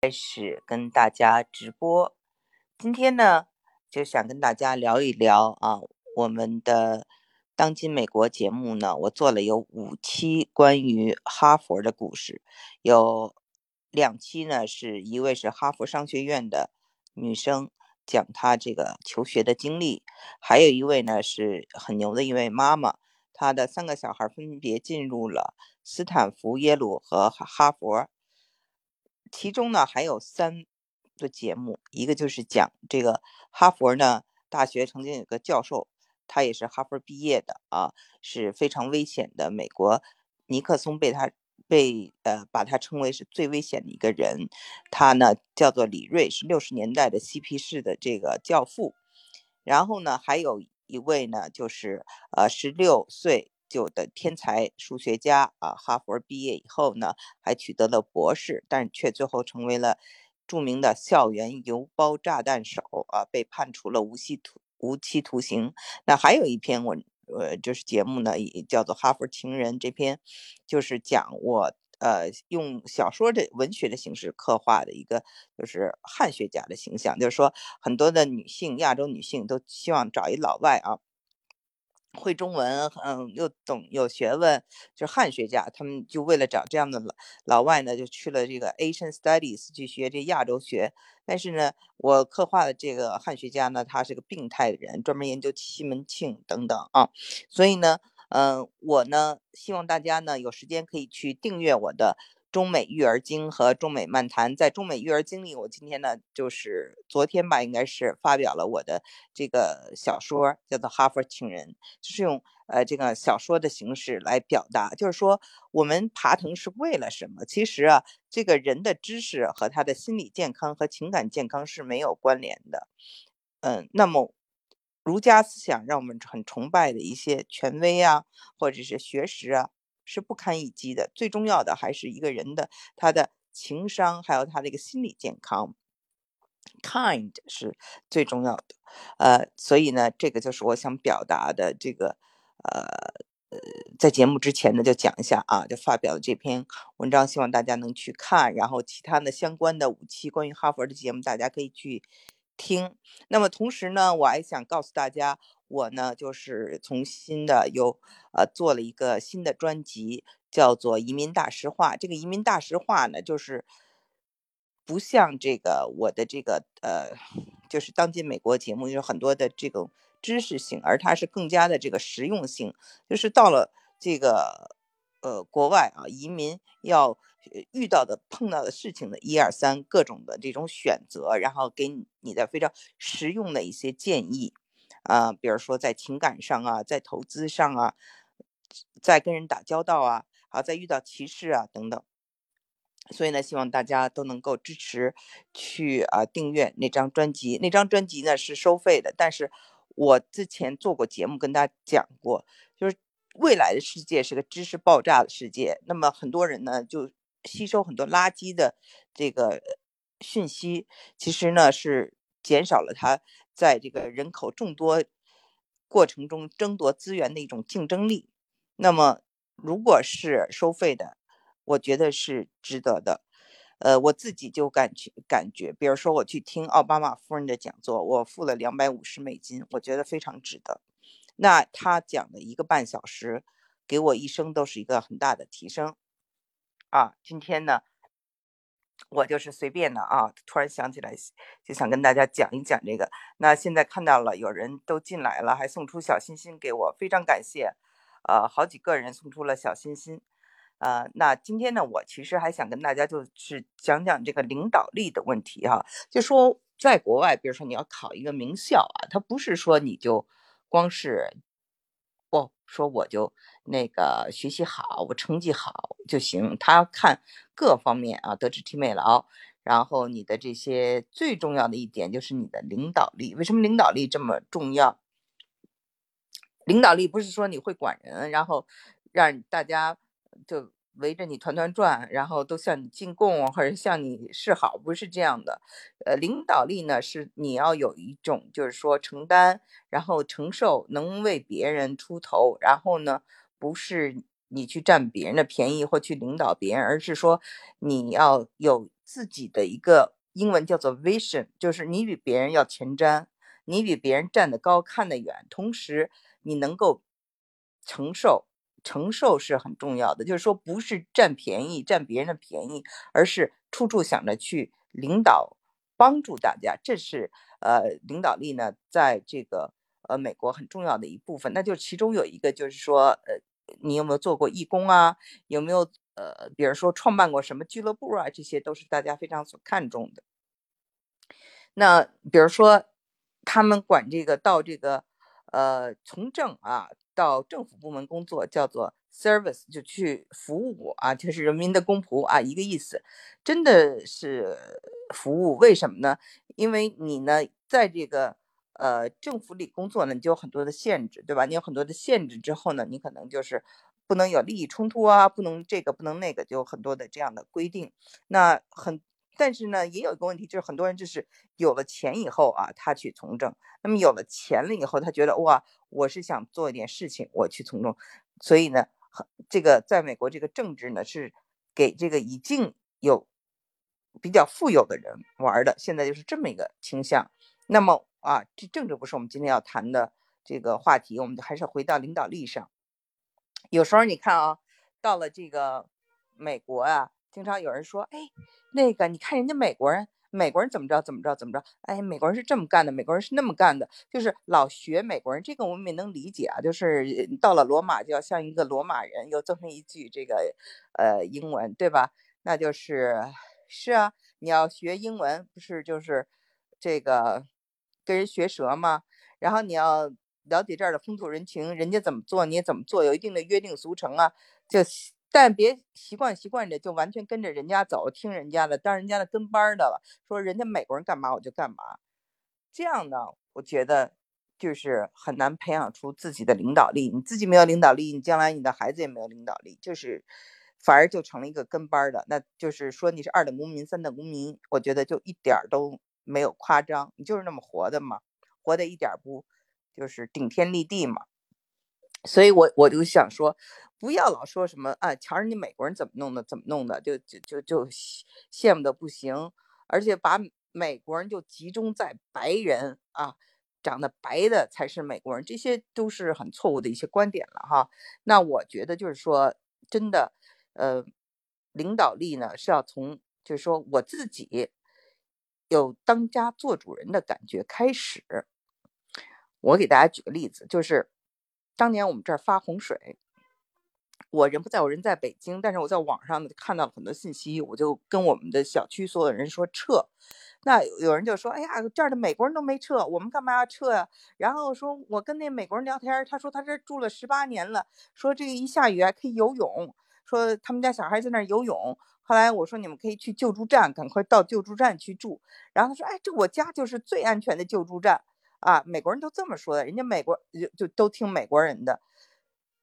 开始跟大家直播。今天呢，就想跟大家聊一聊啊，我们的当今美国节目呢，我做了有五期关于哈佛的故事，有两期呢是一位是哈佛商学院的女生讲她这个求学的经历，还有一位呢是很牛的一位妈妈，她的三个小孩分别进入了斯坦福、耶鲁和哈佛。其中呢还有三个节目，一个就是讲这个哈佛呢大学曾经有个教授，他也是哈佛毕业的啊，是非常危险的。美国尼克松被他被呃把他称为是最危险的一个人，他呢叫做李瑞，是六十年代的嬉皮士的这个教父。然后呢还有一位呢就是呃十六岁。就的天才数学家啊，哈佛毕业以后呢，还取得了博士，但却最后成为了著名的校园邮包炸弹手啊，被判处了无期徒无期徒刑。那还有一篇文，呃，就是节目呢，也叫做《哈佛情人》。这篇就是讲我呃用小说的文学的形式刻画的一个，就是汉学家的形象，就是说很多的女性，亚洲女性都希望找一老外啊。会中文，嗯，又懂有学问，就是汉学家，他们就为了找这样的老老外呢，就去了这个 Asian Studies 去学这亚洲学。但是呢，我刻画的这个汉学家呢，他是个病态的人，专门研究西门庆等等啊。所以呢，嗯，我呢希望大家呢有时间可以去订阅我的。中美育儿经和中美漫谈，在中美育儿经里，我今天呢就是昨天吧，应该是发表了我的这个小说，叫做《哈佛情人》，就是用呃这个小说的形式来表达，就是说我们爬藤是为了什么？其实啊，这个人的知识和他的心理健康和情感健康是没有关联的。嗯，那么儒家思想让我们很崇拜的一些权威啊，或者是学识啊。是不堪一击的。最重要的还是一个人的他的情商，还有他这个心理健康。Kind 是最重要的。呃，所以呢，这个就是我想表达的这个。呃呃，在节目之前呢，就讲一下啊，就发表了这篇文章，希望大家能去看。然后其他的相关的五期关于哈佛的节目，大家可以去听。那么同时呢，我还想告诉大家。我呢，就是从新的又呃做了一个新的专辑，叫做《移民大实话》。这个《移民大实话》呢，就是不像这个我的这个呃，就是当今美国节目有很多的这种知识性，而它是更加的这个实用性。就是到了这个呃国外啊，移民要遇到的碰到的事情的一二三各种的这种选择，然后给你的非常实用的一些建议。啊，比如说在情感上啊，在投资上啊，在跟人打交道啊，好，在遇到歧视啊等等，所以呢，希望大家都能够支持去啊订阅那张专辑。那张专辑呢是收费的，但是我之前做过节目跟大家讲过，未来的世界是个知识爆炸的世界，那么很多人呢就吸收很多垃圾的这个讯息，其实呢是减少了他。在这个人口众多过程中争夺资源的一种竞争力，那么如果是收费的，我觉得是值得的。呃，我自己就感觉感觉，比如说我去听奥巴马夫人的讲座，我付了两百五十美金，我觉得非常值得。那他讲的一个半小时，给我一生都是一个很大的提升。啊，今天呢？我就是随便的啊，突然想起来，就想跟大家讲一讲这个。那现在看到了有人都进来了，还送出小心心给我，非常感谢。呃，好几个人送出了小心心。呃，那今天呢，我其实还想跟大家就是讲讲这个领导力的问题哈。就说在国外，比如说你要考一个名校啊，它不是说你就光是。不说我就那个学习好，我成绩好就行。他看各方面啊，德智体美劳。然后你的这些最重要的一点就是你的领导力。为什么领导力这么重要？领导力不是说你会管人，然后让大家就。围着你团团转，然后都向你进贡或者向你示好，不是这样的。呃，领导力呢，是你要有一种，就是说承担，然后承受，能为别人出头，然后呢，不是你去占别人的便宜或去领导别人，而是说你要有自己的一个英文叫做 vision，就是你比别人要前瞻，你比别人站得高看得远，同时你能够承受，承受是很重要的，就是说不是占便宜占别人的便宜，而是处处想着去领导帮助大家，这是呃领导力呢在这个。呃，美国很重要的一部分，那就其中有一个就是说，呃，你有没有做过义工啊？有没有呃，比如说创办过什么俱乐部啊？这些都是大家非常所看重的。那比如说，他们管这个到这个呃从政啊，到政府部门工作叫做 service，就去服务啊，就是人民的公仆啊，一个意思，真的是服务。为什么呢？因为你呢，在这个。呃，政府里工作呢，你就有很多的限制，对吧？你有很多的限制之后呢，你可能就是不能有利益冲突啊，不能这个不能那个，就很多的这样的规定。那很，但是呢，也有一个问题，就是很多人就是有了钱以后啊，他去从政。那么有了钱了以后，他觉得哇，我是想做一点事情，我去从政。所以呢，这个在美国这个政治呢，是给这个已经有比较富有的人玩的。现在就是这么一个倾向。那么。啊，这政治不是我们今天要谈的这个话题，我们还是回到领导力上。有时候你看啊，到了这个美国啊，经常有人说：“哎，那个你看人家美国人，美国人怎么着怎么着怎么着？哎，美国人是这么干的，美国人是那么干的，就是老学美国人。这个我们也能理解啊，就是到了罗马就要像一个罗马人，又增上一句这个呃英文，对吧？那就是是啊，你要学英文，不是就是这个。”跟人学舌吗，然后你要了解这儿的风土人情，人家怎么做你也怎么做，有一定的约定俗成啊。就但别习惯习惯着就完全跟着人家走，听人家的，当人家的跟班的了。说人家美国人干嘛我就干嘛，这样呢，我觉得就是很难培养出自己的领导力。你自己没有领导力，你将来你的孩子也没有领导力，就是反而就成了一个跟班的。那就是说你是二等公民、三等公民，我觉得就一点都。没有夸张，你就是那么活的嘛，活的一点不就是顶天立地嘛？所以，我我就想说，不要老说什么啊，瞧人家美国人怎么弄的，怎么弄的，就就就就羡慕的不行，而且把美国人就集中在白人啊，长得白的才是美国人，这些都是很错误的一些观点了哈。那我觉得就是说，真的，呃，领导力呢是要从，就是说我自己。有当家做主人的感觉开始。我给大家举个例子，就是当年我们这儿发洪水，我人不在我人在北京，但是我在网上看到了很多信息，我就跟我们的小区所有人说撤。那有人就说：“哎呀，这儿的美国人都没撤，我们干嘛要撤呀？”然后说我跟那美国人聊天，他说他这住了十八年了，说这个一下雨还可以游泳，说他们家小孩在那儿游泳。后来我说你们可以去救助站，赶快到救助站去住。然后他说：“哎，这我家就是最安全的救助站啊！”美国人都这么说的，人家美国就就都听美国人的。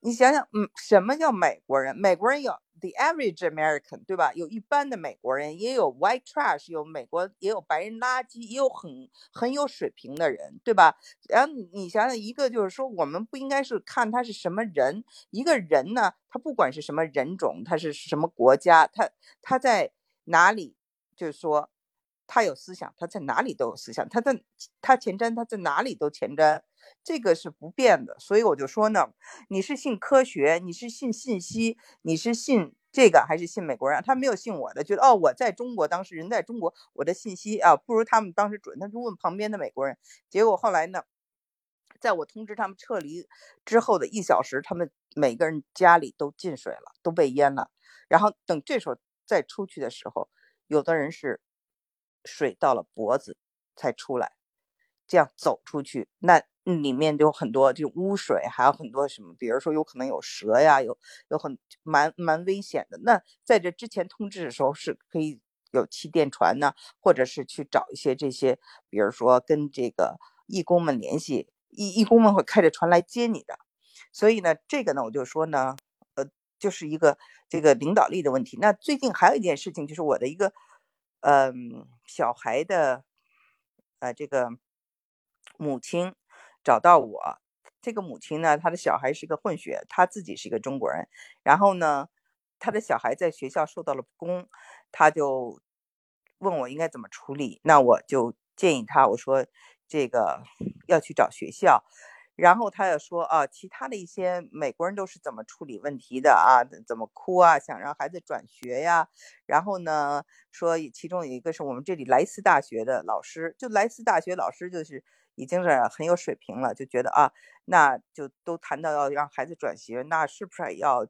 你想想，嗯，什么叫美国人？美国人有。The average American，对吧？有一般的美国人，也有 white trash，有美国，也有白人垃圾，也有很很有水平的人，对吧？然后你想想，一个就是说，我们不应该是看他是什么人，一个人呢，他不管是什么人种，他是什么国家，他他在哪里，就是说。他有思想，他在哪里都有思想，他在他前瞻，他在哪里都前瞻，这个是不变的。所以我就说呢，你是信科学，你是信信息，你是信这个还是信美国人？他没有信我的，觉得哦，我在中国，当时人在中国，我的信息啊不如他们当时准。他就问旁边的美国人，结果后来呢，在我通知他们撤离之后的一小时，他们每个人家里都进水了，都被淹了。然后等这时候再出去的时候，有的人是。水到了脖子才出来，这样走出去，那里面有很多就污水，还有很多什么，比如说有可能有蛇呀，有有很蛮蛮危险的。那在这之前通知的时候，是可以有气垫船呢，或者是去找一些这些，比如说跟这个义工们联系，义义工们会开着船来接你的。所以呢，这个呢，我就说呢，呃，就是一个这个领导力的问题。那最近还有一件事情，就是我的一个。嗯，小孩的，呃，这个母亲找到我，这个母亲呢，她的小孩是个混血，她自己是一个中国人。然后呢，她的小孩在学校受到了不公，她就问我应该怎么处理。那我就建议她，我说这个要去找学校。然后他又说啊，其他的一些美国人都是怎么处理问题的啊？怎么哭啊？想让孩子转学呀？然后呢，说其中有一个是我们这里莱斯大学的老师，就莱斯大学老师就是已经是很有水平了，就觉得啊，那就都谈到要让孩子转学，那是不是也要？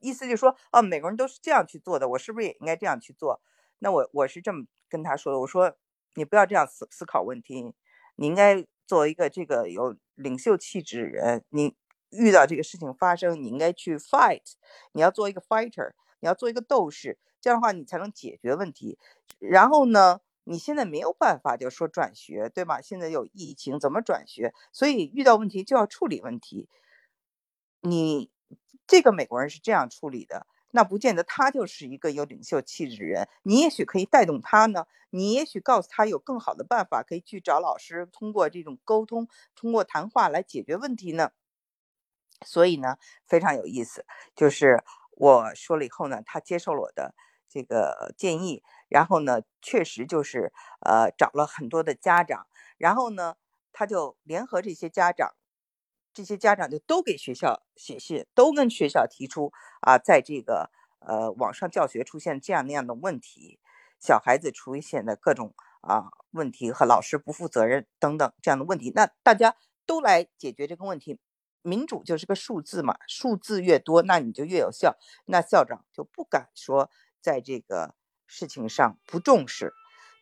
意思就是说，哦，美国人都是这样去做的，我是不是也应该这样去做？那我我是这么跟他说的，我说你不要这样思思考问题，你应该。作为一个这个有领袖气质的人，你遇到这个事情发生，你应该去 fight，你要做一个 fighter，你要做一个斗士，这样的话你才能解决问题。然后呢，你现在没有办法就说转学，对吧？现在有疫情，怎么转学？所以遇到问题就要处理问题。你这个美国人是这样处理的。那不见得他就是一个有领袖气质的人，你也许可以带动他呢，你也许告诉他有更好的办法，可以去找老师，通过这种沟通，通过谈话来解决问题呢。所以呢，非常有意思，就是我说了以后呢，他接受了我的这个建议，然后呢，确实就是呃找了很多的家长，然后呢，他就联合这些家长。这些家长就都给学校写信，都跟学校提出啊，在这个呃网上教学出现这样那样的问题，小孩子出现的各种啊问题和老师不负责任等等这样的问题，那大家都来解决这个问题。民主就是个数字嘛，数字越多，那你就越有效。那校长就不敢说在这个事情上不重视。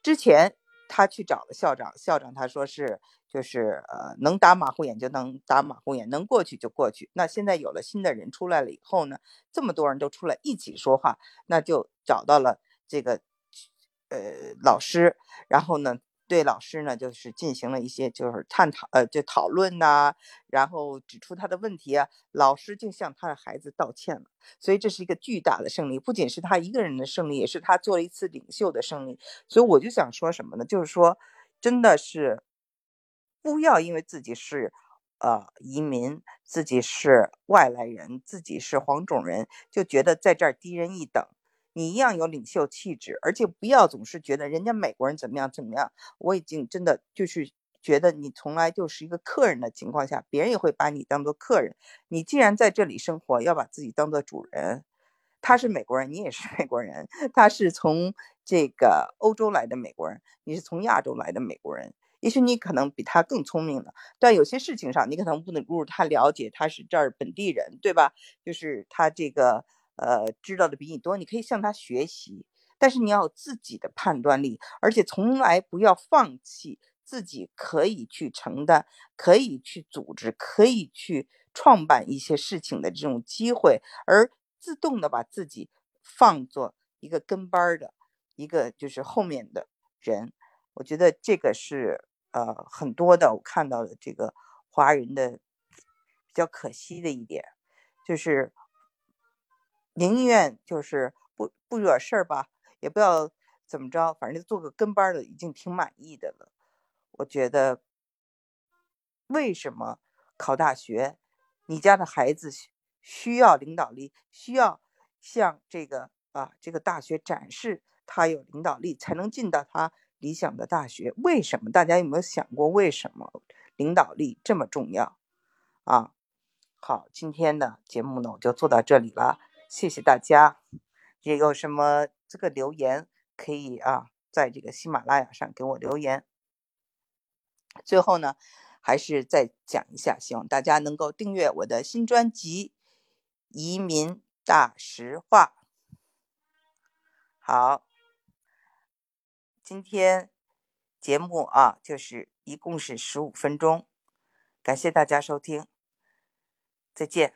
之前他去找了校长，校长他说是。就是呃，能打马虎眼就能打马虎眼，能过去就过去。那现在有了新的人出来了以后呢，这么多人都出来一起说话，那就找到了这个呃老师，然后呢，对老师呢就是进行了一些就是探讨呃就讨论呐，然后指出他的问题啊，老师就向他的孩子道歉了。所以这是一个巨大的胜利，不仅是他一个人的胜利，也是他做了一次领袖的胜利。所以我就想说什么呢？就是说，真的是。不要因为自己是，呃，移民，自己是外来人，自己是黄种人，就觉得在这儿低人一等。你一样有领袖气质，而且不要总是觉得人家美国人怎么样怎么样。我已经真的就是觉得你从来就是一个客人的情况下，别人也会把你当做客人。你既然在这里生活，要把自己当做主人。他是美国人，你也是美国人。他是从这个欧洲来的美国人，你是从亚洲来的美国人。也许你可能比他更聪明了，但有些事情上你可能不能不如他了解，他是这儿本地人，对吧？就是他这个呃知道的比你多，你可以向他学习，但是你要有自己的判断力，而且从来不要放弃自己可以去承担、可以去组织、可以去创办一些事情的这种机会，而自动的把自己放作一个跟班的一个就是后面的人。我觉得这个是呃很多的我看到的这个华人的比较可惜的一点，就是宁愿就是不不惹事儿吧，也不要怎么着，反正做个跟班的已经挺满意的了。我觉得为什么考大学，你家的孩子需要领导力，需要向这个啊这个大学展示他有领导力，才能进到他。理想的大学为什么？大家有没有想过为什么领导力这么重要啊？好，今天的节目呢，我就做到这里了，谢谢大家。也有什么这个留言可以啊，在这个喜马拉雅上给我留言。最后呢，还是再讲一下，希望大家能够订阅我的新专辑《移民大实话》。好。今天节目啊，就是一共是十五分钟，感谢大家收听，再见。